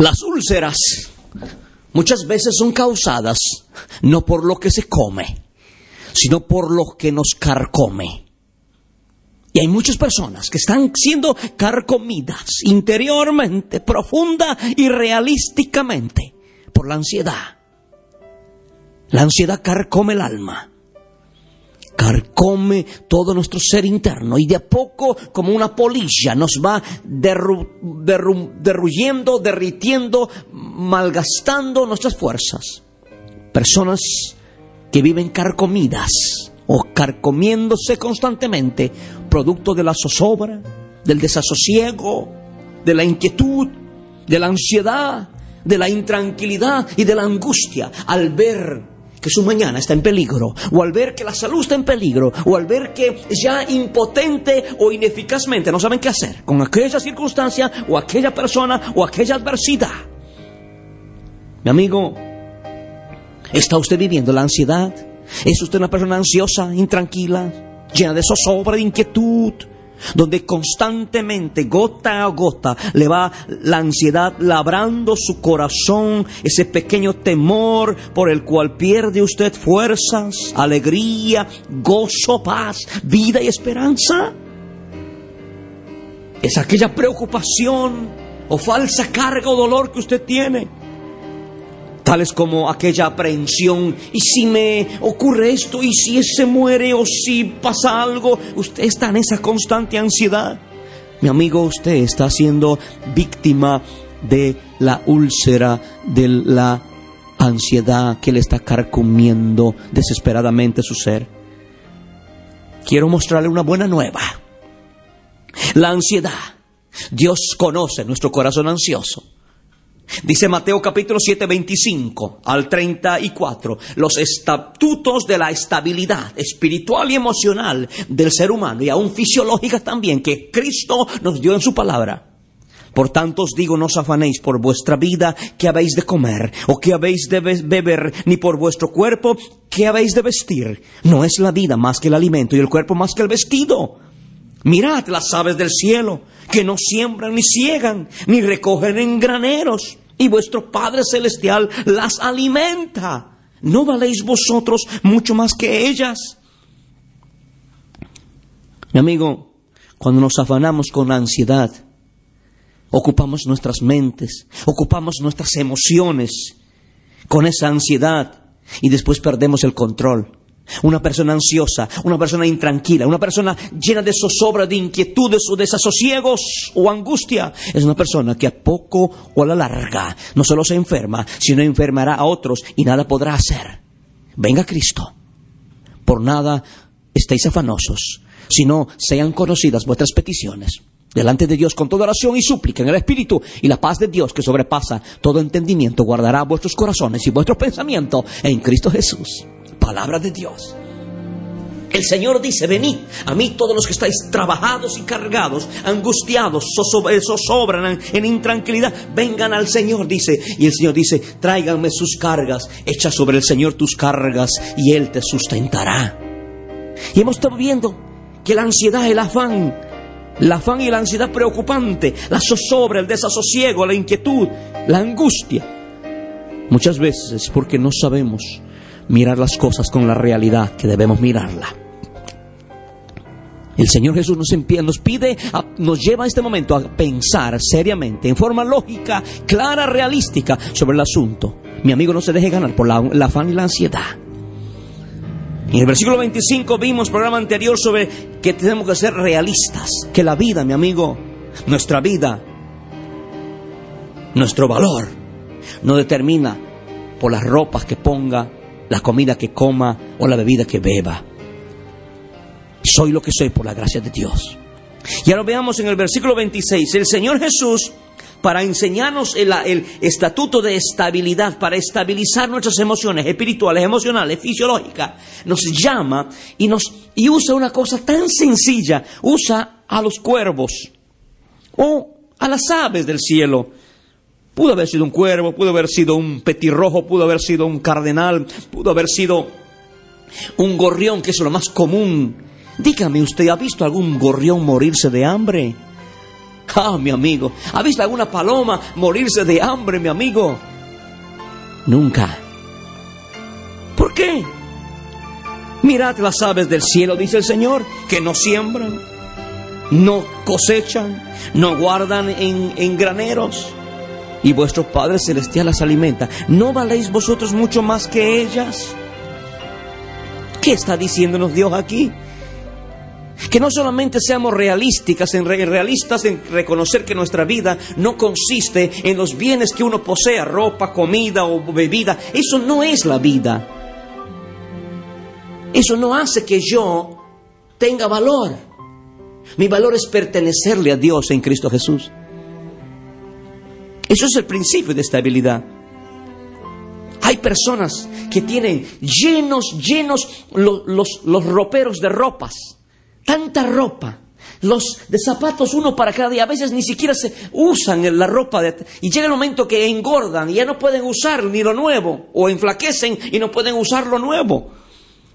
Las úlceras muchas veces son causadas no por lo que se come, sino por lo que nos carcome. Y hay muchas personas que están siendo carcomidas interiormente, profunda y realísticamente por la ansiedad. La ansiedad carcome el alma carcome todo nuestro ser interno y de a poco, como una polilla, nos va derru derru derruyendo, derritiendo, malgastando nuestras fuerzas. Personas que viven carcomidas o carcomiéndose constantemente, producto de la zozobra, del desasosiego, de la inquietud, de la ansiedad, de la intranquilidad y de la angustia al ver que su mañana está en peligro, o al ver que la salud está en peligro, o al ver que ya impotente o ineficazmente no saben qué hacer con aquella circunstancia, o aquella persona, o aquella adversidad. Mi amigo, ¿está usted viviendo la ansiedad? ¿Es usted una persona ansiosa, intranquila, llena de zozobra, de inquietud? Donde constantemente, gota a gota, le va la ansiedad labrando su corazón, ese pequeño temor por el cual pierde usted fuerzas, alegría, gozo, paz, vida y esperanza. Es aquella preocupación o falsa carga o dolor que usted tiene tales como aquella aprehensión, y si me ocurre esto, y si se muere, o si pasa algo, usted está en esa constante ansiedad. Mi amigo, usted está siendo víctima de la úlcera, de la ansiedad que le está carcomiendo desesperadamente su ser. Quiero mostrarle una buena nueva. La ansiedad. Dios conoce nuestro corazón ansioso. Dice Mateo capítulo 7, 25 al 34, los estatutos de la estabilidad espiritual y emocional del ser humano y aún fisiológica también que Cristo nos dio en su palabra. Por tanto os digo, no os afanéis por vuestra vida, que habéis de comer, o que habéis de beber, ni por vuestro cuerpo, que habéis de vestir. No es la vida más que el alimento y el cuerpo más que el vestido. Mirad las aves del cielo, que no siembran ni ciegan, ni recogen en graneros, y vuestro Padre Celestial las alimenta. ¿No valéis vosotros mucho más que ellas? Mi amigo, cuando nos afanamos con ansiedad, ocupamos nuestras mentes, ocupamos nuestras emociones con esa ansiedad y después perdemos el control. Una persona ansiosa, una persona intranquila, una persona llena de zozobra, de inquietudes o desasosiegos o angustia, es una persona que a poco o a la larga no solo se enferma, sino enfermará a otros y nada podrá hacer. Venga Cristo. Por nada estéis afanosos, sino sean conocidas vuestras peticiones delante de Dios con toda oración y súplica en el Espíritu y la paz de Dios que sobrepasa todo entendimiento guardará vuestros corazones y vuestros pensamientos en Cristo Jesús palabra de Dios. El Señor dice, venid a mí todos los que estáis trabajados y cargados, angustiados, zozobran en intranquilidad, vengan al Señor, dice. Y el Señor dice, tráiganme sus cargas, echa sobre el Señor tus cargas y Él te sustentará. Y hemos estado viendo que la ansiedad, el afán, el afán y la ansiedad preocupante, la zozobra, el desasosiego, la inquietud, la angustia, muchas veces es porque no sabemos mirar las cosas con la realidad que debemos mirarla. El Señor Jesús nos, nos pide, nos lleva a este momento a pensar seriamente, en forma lógica, clara, realística sobre el asunto. Mi amigo no se deje ganar por la, la afán y la ansiedad. En el versículo 25 vimos programa anterior sobre que tenemos que ser realistas, que la vida, mi amigo, nuestra vida, nuestro valor, no determina por las ropas que ponga, la comida que coma o la bebida que beba. Soy lo que soy por la gracia de Dios. Y ahora veamos en el versículo 26, el Señor Jesús, para enseñarnos el, el, estatuto de estabilidad, para estabilizar nuestras emociones espirituales, emocionales, fisiológicas, nos llama y, nos, y usa una cosa tan sencilla, usa a los cuervos o a las aves del cielo. Pudo haber sido un cuervo, pudo haber sido un petirrojo, pudo haber sido un cardenal, pudo haber sido un gorrión, que es lo más común. Dígame, ¿usted ha visto algún gorrión morirse de hambre? Ah, mi amigo, ¿ha visto alguna paloma morirse de hambre, mi amigo? Nunca. ¿Por qué? Mirad las aves del cielo, dice el Señor, que no siembran, no cosechan, no guardan en, en graneros, y vuestro Padre Celestial las alimenta. ¿No valéis vosotros mucho más que ellas? ¿Qué está diciéndonos Dios aquí? Que no solamente seamos realísticas, en realistas en reconocer que nuestra vida no consiste en los bienes que uno posea, ropa, comida o bebida. Eso no es la vida. Eso no hace que yo tenga valor. Mi valor es pertenecerle a Dios en Cristo Jesús. Eso es el principio de estabilidad. Hay personas que tienen llenos, llenos los, los, los roperos de ropas. Tanta ropa. Los de zapatos uno para cada día. A veces ni siquiera se usan la ropa. De, y llega el momento que engordan y ya no pueden usar ni lo nuevo. O enflaquecen y no pueden usar lo nuevo.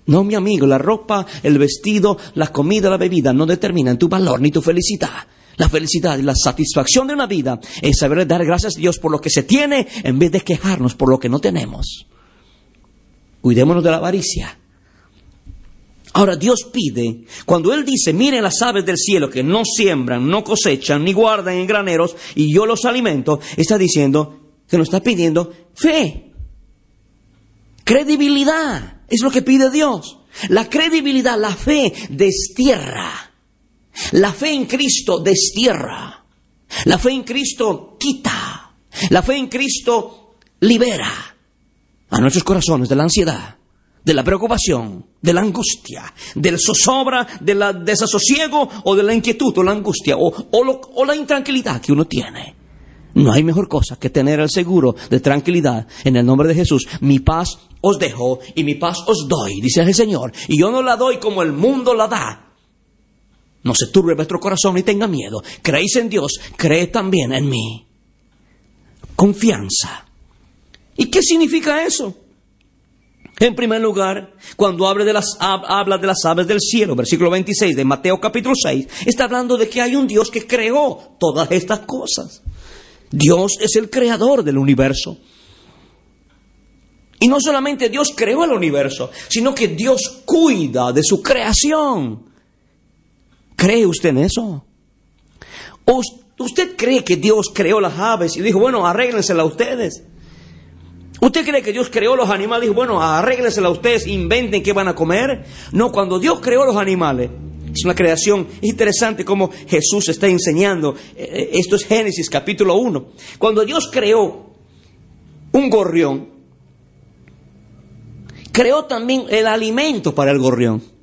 No, mi amigo, la ropa, el vestido, la comida, la bebida no determinan tu valor ni tu felicidad. La felicidad y la satisfacción de una vida es saber dar gracias a Dios por lo que se tiene en vez de quejarnos por lo que no tenemos. Cuidémonos de la avaricia. Ahora Dios pide, cuando Él dice, miren las aves del cielo que no siembran, no cosechan, ni guardan en graneros, y yo los alimento, está diciendo que nos está pidiendo fe, credibilidad, es lo que pide Dios. La credibilidad, la fe destierra. La fe en Cristo destierra. La fe en Cristo quita. La fe en Cristo libera a nuestros corazones de la ansiedad, de la preocupación, de la angustia, del zozobra, del desasosiego o de la inquietud o la angustia o, o, la intranquilidad que uno tiene. No hay mejor cosa que tener el seguro de tranquilidad en el nombre de Jesús. Mi paz os dejo y mi paz os doy, dice el Señor. Y yo no la doy como el mundo la da. No se turbe vuestro corazón ni tenga miedo. Creéis en Dios, creed también en mí. Confianza. ¿Y qué significa eso? En primer lugar, cuando habla de, las, habla de las aves del cielo, versículo 26 de Mateo capítulo 6, está hablando de que hay un Dios que creó todas estas cosas. Dios es el creador del universo. Y no solamente Dios creó el universo, sino que Dios cuida de su creación. ¿Cree usted en eso? ¿Usted cree que Dios creó las aves y dijo, bueno, arréglensela ustedes? ¿Usted cree que Dios creó los animales y dijo, bueno, arréglensela ustedes, inventen qué van a comer? No, cuando Dios creó los animales, es una creación interesante como Jesús está enseñando. Eh, esto es Génesis capítulo 1. Cuando Dios creó un gorrión, creó también el alimento para el gorrión.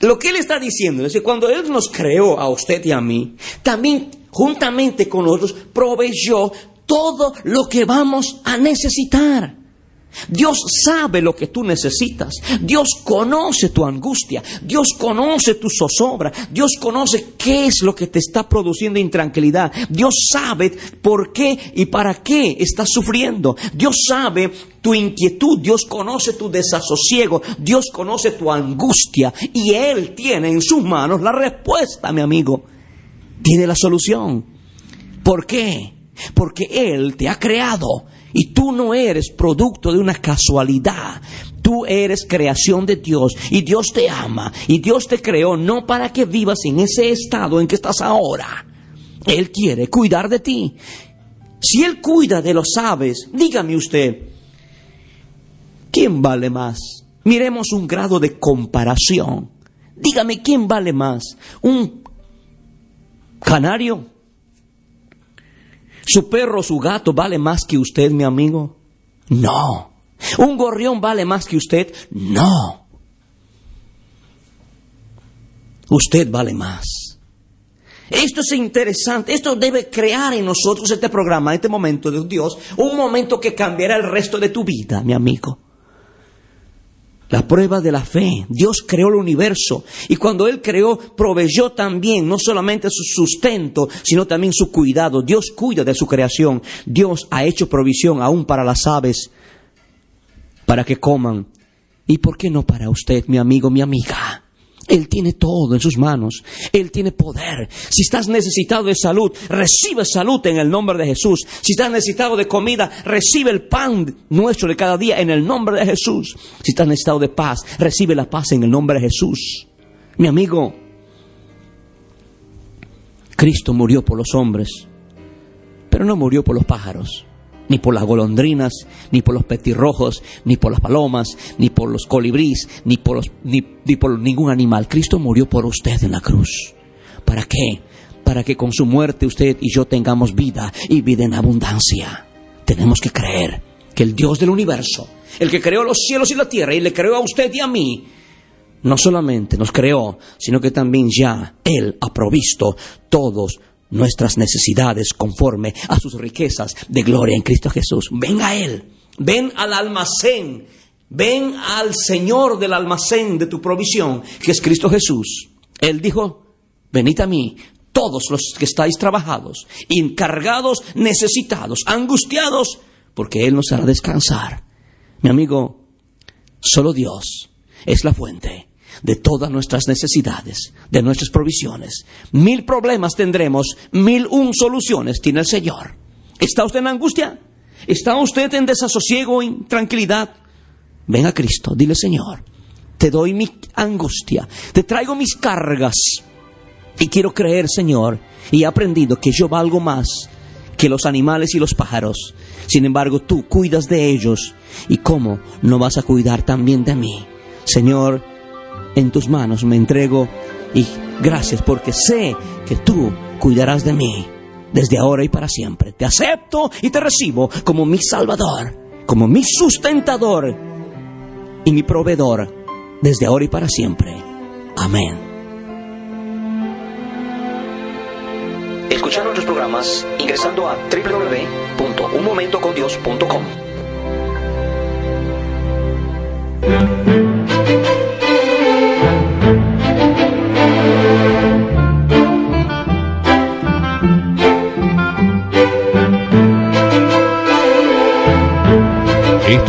Lo que Él está diciendo es que cuando Él nos creó a usted y a mí, también juntamente con nosotros proveyó todo lo que vamos a necesitar. Dios sabe lo que tú necesitas. Dios conoce tu angustia. Dios conoce tu zozobra. Dios conoce qué es lo que te está produciendo intranquilidad. Dios sabe por qué y para qué estás sufriendo. Dios sabe tu inquietud. Dios conoce tu desasosiego. Dios conoce tu angustia. Y Él tiene en sus manos la respuesta, mi amigo. Tiene la solución. ¿Por qué? Porque Él te ha creado y tú no eres producto de una casualidad. Tú eres creación de Dios y Dios te ama y Dios te creó no para que vivas en ese estado en que estás ahora. Él quiere cuidar de ti. Si Él cuida de los aves, dígame usted, ¿quién vale más? Miremos un grado de comparación. Dígame, ¿quién vale más? ¿Un canario? ¿Su perro, su gato vale más que usted, mi amigo? No. ¿Un gorrión vale más que usted? No. Usted vale más. Esto es interesante, esto debe crear en nosotros este programa, este momento de Dios, un momento que cambiará el resto de tu vida, mi amigo. La prueba de la fe. Dios creó el universo y cuando Él creó, proveyó también no solamente su sustento, sino también su cuidado. Dios cuida de su creación. Dios ha hecho provisión aún para las aves, para que coman. ¿Y por qué no para usted, mi amigo, mi amiga? Él tiene todo en sus manos. Él tiene poder. Si estás necesitado de salud, recibe salud en el nombre de Jesús. Si estás necesitado de comida, recibe el pan nuestro de cada día en el nombre de Jesús. Si estás necesitado de paz, recibe la paz en el nombre de Jesús. Mi amigo, Cristo murió por los hombres, pero no murió por los pájaros ni por las golondrinas, ni por los petirrojos, ni por las palomas, ni por los colibríes, ni por, los, ni, por ningún animal. Cristo murió por usted en la cruz. ¿Para qué? Para que con su muerte usted y yo tengamos vida y vida en abundancia. Tenemos que creer que el Dios del universo, el que creó los cielos y la tierra y le creó a usted y a mí, no solamente nos creó, sino que también ya Él ha provisto todos nuestras necesidades conforme a sus riquezas de gloria en Cristo Jesús. Ven a Él, ven al almacén, ven al Señor del almacén de tu provisión, que es Cristo Jesús. Él dijo, venid a mí, todos los que estáis trabajados, encargados, necesitados, angustiados, porque Él nos hará descansar. Mi amigo, solo Dios es la fuente de todas nuestras necesidades, de nuestras provisiones. Mil problemas tendremos, mil un soluciones tiene el Señor. ¿Está usted en angustia? ¿Está usted en desasosiego, en tranquilidad? Ven a Cristo, dile Señor, te doy mi angustia, te traigo mis cargas y quiero creer, Señor, y he aprendido que yo valgo más que los animales y los pájaros. Sin embargo, tú cuidas de ellos. ¿Y cómo no vas a cuidar también de mí? Señor, en tus manos me entrego y gracias porque sé que tú cuidarás de mí desde ahora y para siempre. Te acepto y te recibo como mi Salvador, como mi sustentador y mi proveedor desde ahora y para siempre. Amén. Escuchar nuestros programas ingresando a www.unmomentocondios.com.